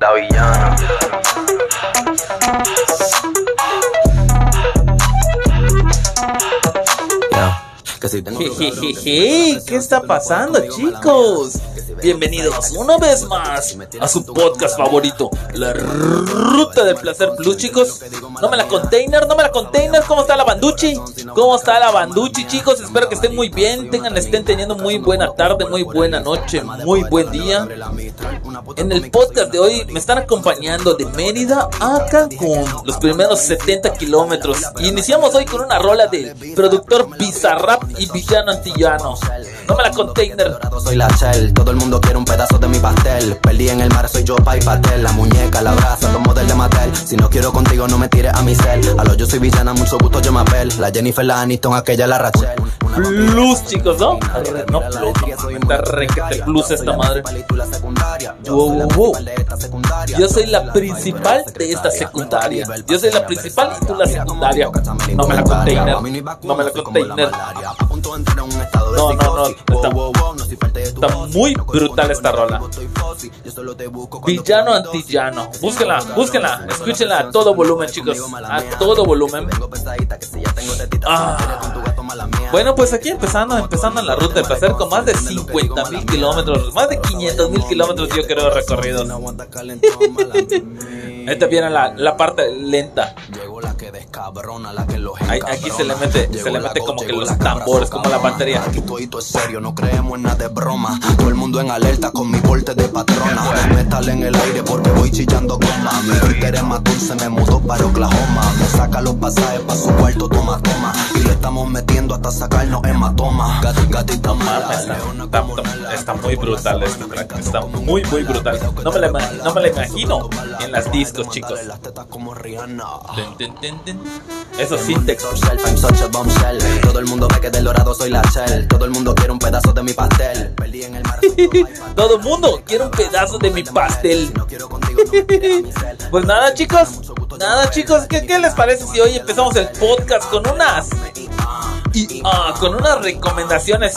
La villana. Jejeje, ¿qué está pasando chicos? Bienvenidos una vez más a su podcast favorito, La Ruta del Placer Plus chicos. No me la container, no me la container, ¿cómo está la banduchi? ¿Cómo está la banduchi chicos? Espero que estén muy bien, tengan, estén teniendo muy buena tarde, muy buena noche, muy buen día. En el podcast de hoy me están acompañando de Mérida a Cancún, los primeros 70 kilómetros. Y iniciamos hoy con una rola de productor Bizarrap y Villano Antillano. No me la container. Soy la shell, todo el mundo quiere un pedazo de mi pastel. Perdí en el mar, soy yo, y. La muñeca, la brasa, los model de Mattel. Si no quiero contigo, no me tires a mi cel. A lo yo soy villana, mucho gusto, yo me apel. La Jennifer, la Aniston, aquella, la Rachel. Plus, chicos, ¿no? No, plus, está requete plus esta madre. Wow, wow. Yo soy la principal de esta secundaria. Yo soy la principal y tú la secundaria. No me la container. No me la container. No, no, no. Está, está muy brutal esta rola. Villano antillano. Búsquenla, búsquenla. Escúchenla a todo volumen, chicos. A todo volumen. Ah. Bueno, pues aquí empezando, empezando en la ruta de placer con más de 50 mil kilómetros, más de 500 mil kilómetros yo creo recorridos. Esta viene la, la parte lenta. Ahí- aquí se le mete, se le mete como que los tambores, como la batería. Aquí todito es serio, no creemos en nada de broma. Todo el mundo en alerta con mi porte de patrona. Metal en el aire porque voy chillando goma. Mi Twitter es más dulce, me mudó para Oklahoma. Me saca los pasajes para su cuarto, toma, toma. Y le estamos metiendo hasta sacarnos hematoma. Gat- Gatita mala, Está, muy brutal este track, está muy muy brutal. No me la, no me la imagino en las discos, chicos. las tetas como A bombshell. Todo el mundo ve que del dorado soy la shell. Todo el mundo quiere un pedazo de mi pastel. Perdí en el mar. Todo el mundo quiere un pedazo de mi pastel. Pues nada, chicos. Nada, chicos. ¿Qué, qué les parece si hoy empezamos el podcast con unas. Y, ah, con unas recomendaciones.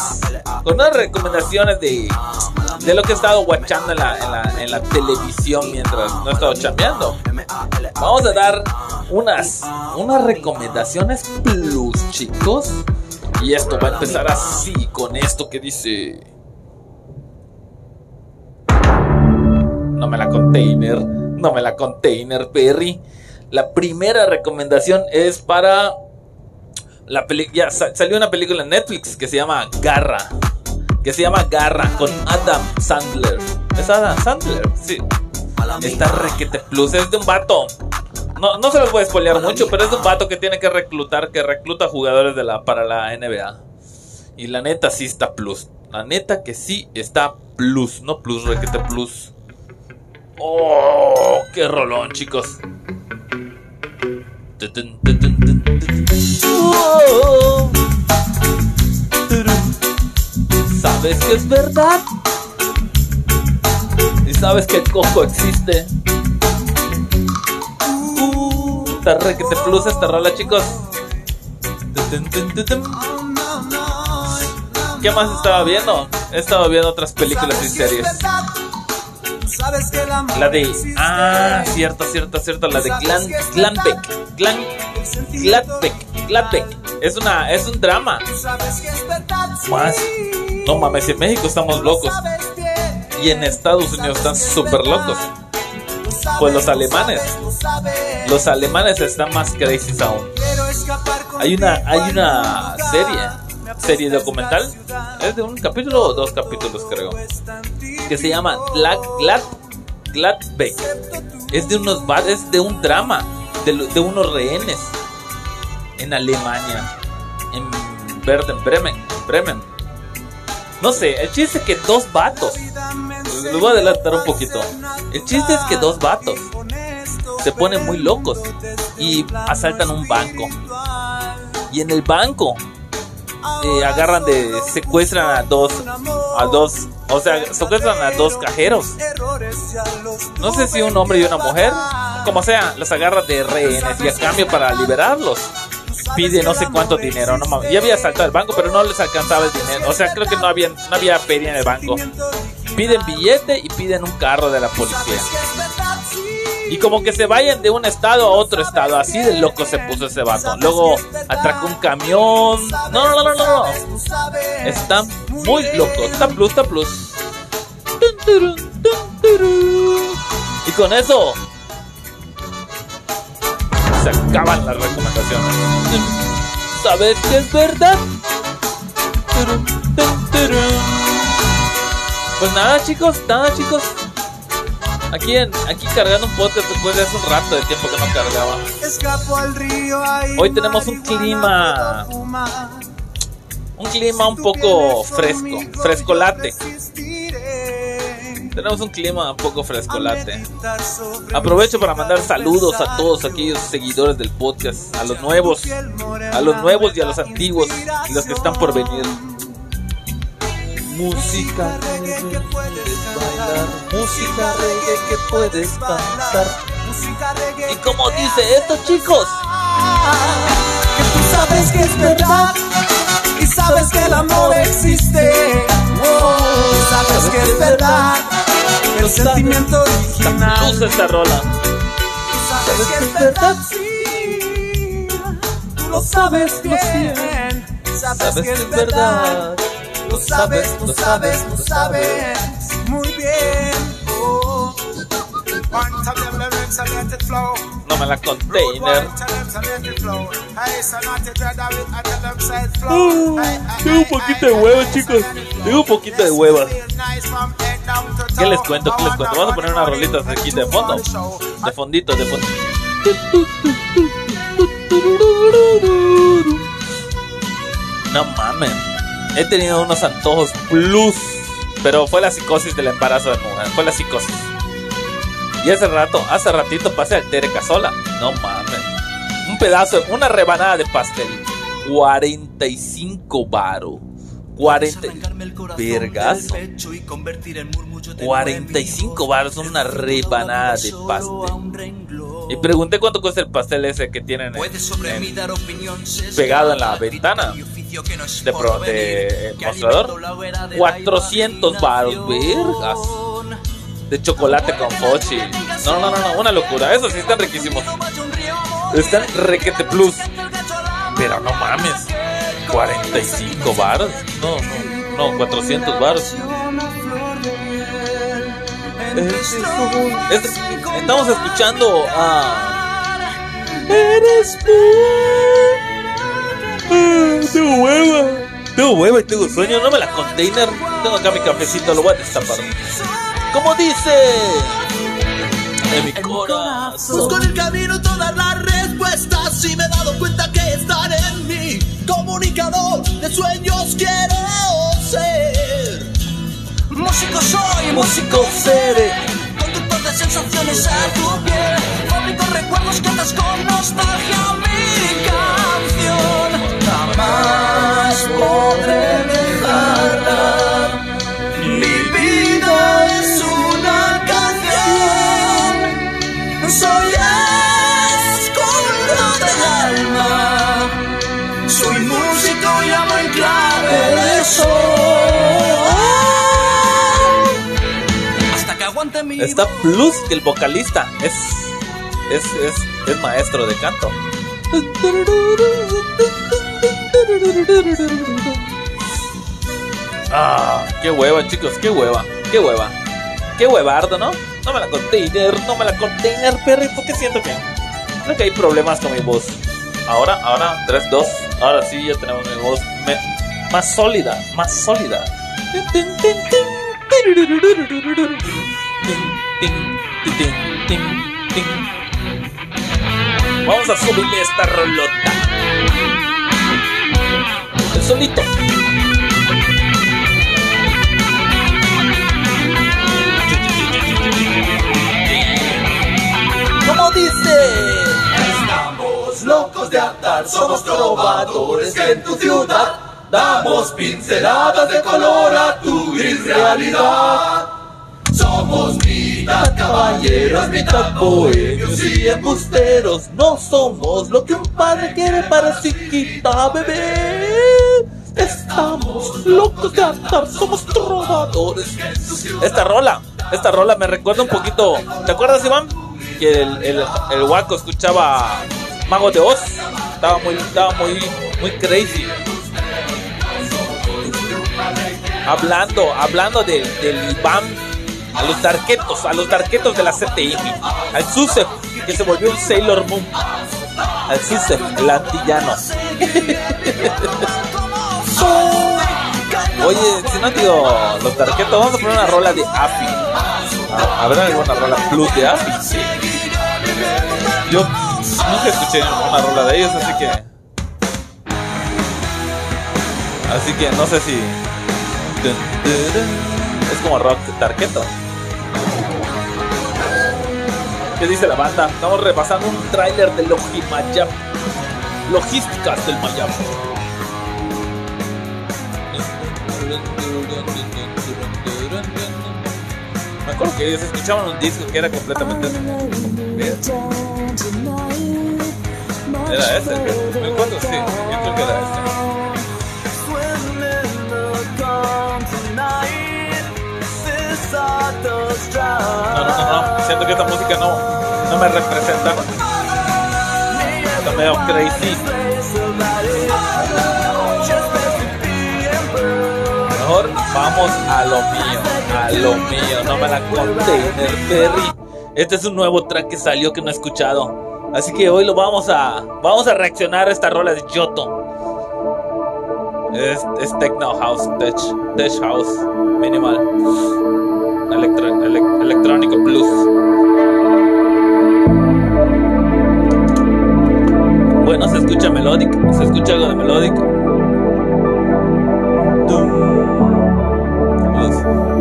Con unas recomendaciones de. De lo que he estado watchando en la, en la, en la televisión mientras no he estado chambeando. Vamos a dar unas, unas recomendaciones plus, chicos. Y esto va a empezar así, con esto que dice. No me la container, no me la container, Perry. La primera recomendación es para la ya sa- salió una película en Netflix que se llama Garra. Que se llama Garra con Adam Sandler. ¿Es Adam Sandler? Sí. Está requete plus, es de un vato. No, no se los voy a spoilear mucho, pero es un vato que tiene que reclutar, que recluta jugadores de la, para la NBA. Y la neta sí está plus. La neta que sí está plus, no plus, requete plus. Oh, qué rolón, chicos. ¿Sabes que es verdad? ¿Y sabes que el cojo existe? Está requete plus esta rola, chicos. ¿Qué más estaba viendo? He estado viendo otras películas y series. La de. Ah, cierto, cierto, cierto. La de Glan, Glanbeck. Glan, Gladbeck. Gladbeck. Es, una, es un drama. Más. No mames, en México estamos locos. Y en Estados Unidos están súper locos. Pues los alemanes. Los alemanes están más crazy aún. Hay una, hay una serie. Serie documental. Es de un capítulo o dos capítulos, creo que se llama Glad, Glad, Gladbeck. Es de unos es de un drama de, de unos rehenes en Alemania, en Berden, Bremen, Bremen. No sé, el chiste que dos vatos. Les voy a adelantar un poquito. El chiste es que dos vatos se ponen muy locos y asaltan un banco. Y en el banco eh, agarran de secuestran a dos a dos o sea secuestran a dos cajeros no sé si un hombre y una mujer como sea los agarran de rehenes y a cambio para liberarlos pide no sé cuánto dinero, no mames. Ya había saltado el banco, pero no les alcanzaba el dinero. O sea, creo que no había, no había feria en el banco. Piden billete y piden un carro de la policía. Y como que se vayan de un estado a otro estado. Así de loco se puso ese vato. Luego atracó un camión. No, no, no, no, no. Está muy loco. Está plus, está plus. Y con eso se acaban las recomendaciones. ¿Sabes que es verdad? Pues nada chicos, nada chicos. Aquí, en, aquí cargando un podcast después de hace un rato de tiempo que no cargaba. Hoy tenemos un clima. Un clima un poco fresco, frescolate. Tenemos un clima un poco frescolate. Aprovecho para mandar saludos a todos aquellos seguidores del podcast, a los nuevos, a los nuevos y a los antiguos, y los que están por venir. Música reggae que puedes bailar, música reggae que puedes cantar. Y como dice esto, chicos, que tú sabes que es verdad y sabes que el amor existe. Oh, sabes que es verdad el sentimiento original. Luz esta rola. Sabes que es verdad, sí. Tú lo sabes bien. Sabes que es verdad. Lo sabes, lo sabes, lo sabes muy bien. Oh. No me la container. Uh, tengo un poquito de hueva, chicos. Tengo un poquito de hueva. ¿Qué les cuento? ¿Qué les cuento? Vamos a poner unas rolitas aquí de fondo. De fondito, de fondo. No mames. He tenido unos antojos plus. Pero fue la psicosis del embarazo de mujer. Fue la psicosis. Y hace rato, hace ratito pasé al Tere Casola. No mames. Un pedazo, una rebanada de pastel. 45 baro. 40 vergas. 45 baros, una rebanada de pastel. Y pregunté cuánto cuesta el pastel ese que tienen en, en, pegado en la ventana de, pro, de mostrador. 400 baros, vergas. De chocolate con fochi. No, no, no, no, una locura. Esos sí están riquísimos. Están requete plus. Pero no mames. 45 baros. No, no, no, 400 baros. Este, estamos escuchando a. Eres tú. Ah, tengo hueva. Tengo hueva y tengo sueño. No me la container. Tengo acá mi cafecito. Lo voy a destapar. Como dice. En mi corazón. Busco en el camino todas las respuestas y me he dado cuenta que están en mí. Comunicador de sueños quiero. Músico soy, músico seré. Conductor de sensaciones a tu piel. Fabrico recuerdos que das con nostalgia Está plus que el vocalista. Es, es, es, es maestro de canto. Ah, qué hueva, chicos, qué hueva, qué hueva. Qué huevardo, ¿no? No me la container, no me la container, Perry, porque siento que. Creo que hay problemas con mi voz. Ahora, ahora, 3, 2. Ahora sí, ya tenemos mi voz me- más sólida, más sólida. Vamos a subirle esta rolota. El solito. ¿Cómo dice? Estamos locos de atar, somos trovadores que en tu ciudad damos pinceladas de color a tu gris realidad. Somos mitad caballeros, mitad bohemios y embusteros. No somos lo que un padre quiere para su hijita, bebé. Estamos locos de andar, somos trovadores. Esta rola, esta rola me recuerda un poquito. ¿Te acuerdas, Iván? Que el, el, el guaco escuchaba Mago de Oz. Estaba muy, estaba muy, muy crazy. Hablando, hablando de, del Iván, a los tarquetos, a los tarquetos de la CTM, al Susef, que se volvió un Sailor Moon, al Susef, el antillano. Oye, si no digo los tarquetos, vamos a poner una rola de AFI. Ah, ¿Habrá alguna rola plus de? Sí. Yo nunca escuché una rola de ellos, así que. Así que no sé si. Es como rock tarqueto. ¿Qué dice la banda? Estamos repasando un tráiler de Logimayap. Logísticas del Mayap. Me acuerdo que ellos escuchaban un disco que era completamente. Era ese, me acuerdo, sí, yo creo que era ese. No, no, no, no, siento que esta música no, no me representa. Está medio crazy. Mejor vamos a lo mío, a lo mío, no me la container Perry. Este es un nuevo track que salió que no he escuchado. Así que hoy lo vamos a vamos a reaccionar a esta rola de Yoto. Es, es techno house, tech, tech house, minimal, electro, ele, electrónico blues. Bueno, se escucha melodic, se escucha algo de melodic.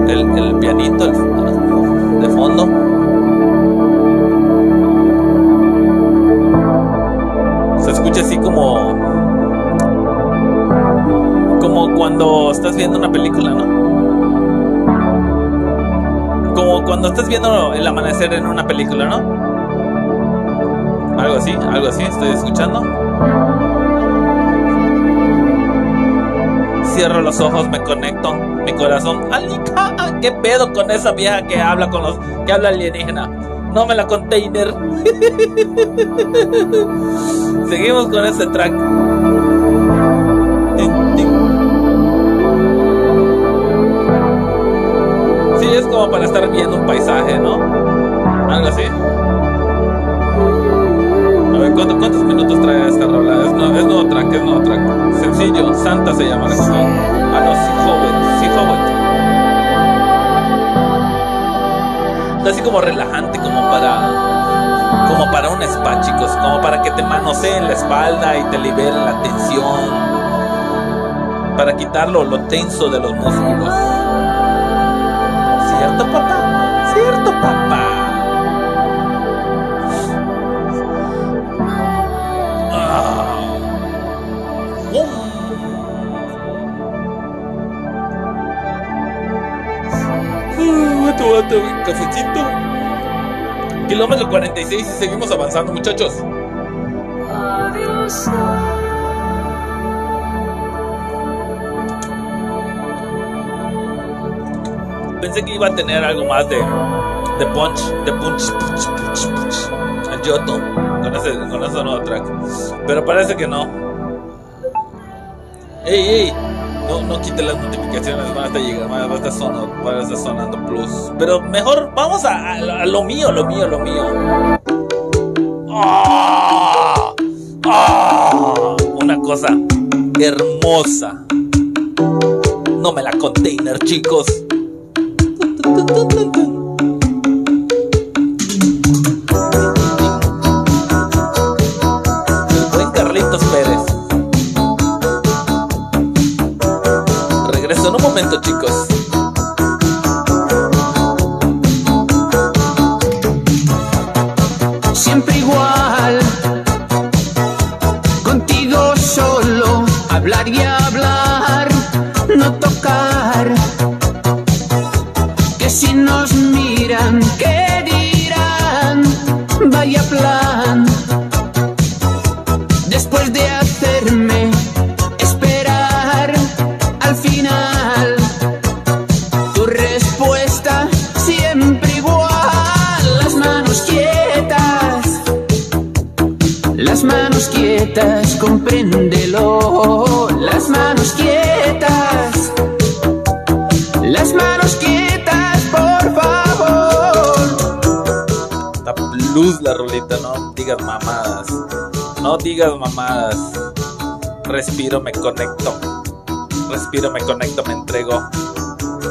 El, el pianito de fondo. Se escucha así como como cuando estás viendo una película, ¿no? Como cuando estás viendo el amanecer en una película, ¿no? Algo así, algo así, estoy escuchando. Cierro los ojos, me conecto, mi corazón. ¡Alika! ¿Qué pedo con esa vieja que habla con los que habla alienígena? No me la container. Seguimos con este track. Sí, es como para estar viendo un paisaje, ¿no? Algo así. A ver, ¿cuánto- ¿cuántos minutos trae esta rola? Es, no, es nuevo track, es nuevo track. Sencillo, Santa se llama la canción. Ah, no, sí, joven, sí, así como relajante, como para. Como para un spa, chicos. Como para que te manoseen la espalda y te liberen la tensión. Para quitarlo lo tenso de los músculos. ¿Cierto, papá? ¿Cierto, papá? Ah. Uh, Vato, vato, cafecito. Kilómetro 46 y seguimos avanzando, muchachos. Pensé que iba a tener algo más de, de punch, de punch, punch, punch, punch. El Yoto, con ese, con ese nuevo track. Pero parece que no. ¡Ey, ey! No, no quite las notificaciones, van a estar llegando, van a estar sonando, van a estar sonando plus. Pero mejor vamos a, a- a lo mío, lo mío, lo mío. ¡Ah! ¡Ah! Una cosa hermosa. No me la container, chicos. Buen Carlitos Pérez. Regreso en un momento, chicos. siempre igual. Contigo solo, hablar y hablar, no tocar. Las manos quietas. Las manos quietas, por favor. Está blues la rolita, no digas mamadas. No digas mamadas. Respiro, me conecto. Respiro, me conecto, me entrego.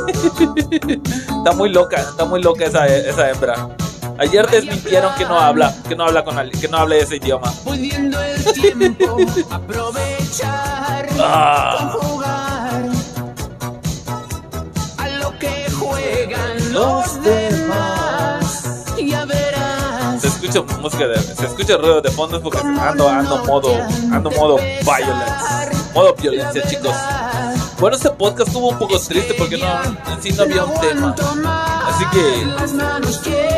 está muy loca, está muy loca esa, esa hembra. Ayer desmintieron que no habla, que no habla con alguien, que no habla ese idioma. Pudiendo el tiempo aprovechar, Ah. a lo que juegan los demás. Ya verás. Se escucha música de, se escucha ruido de fondo porque ando, ando modo, ando modo violence, modo violencia, chicos. Bueno, este podcast estuvo un poco triste porque no, en sí no había un tema. Así que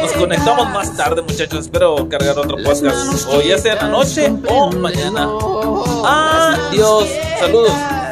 nos conectamos más tarde, muchachos. Espero cargar otro podcast. O ya sea en la noche o mañana. Adiós. Saludos.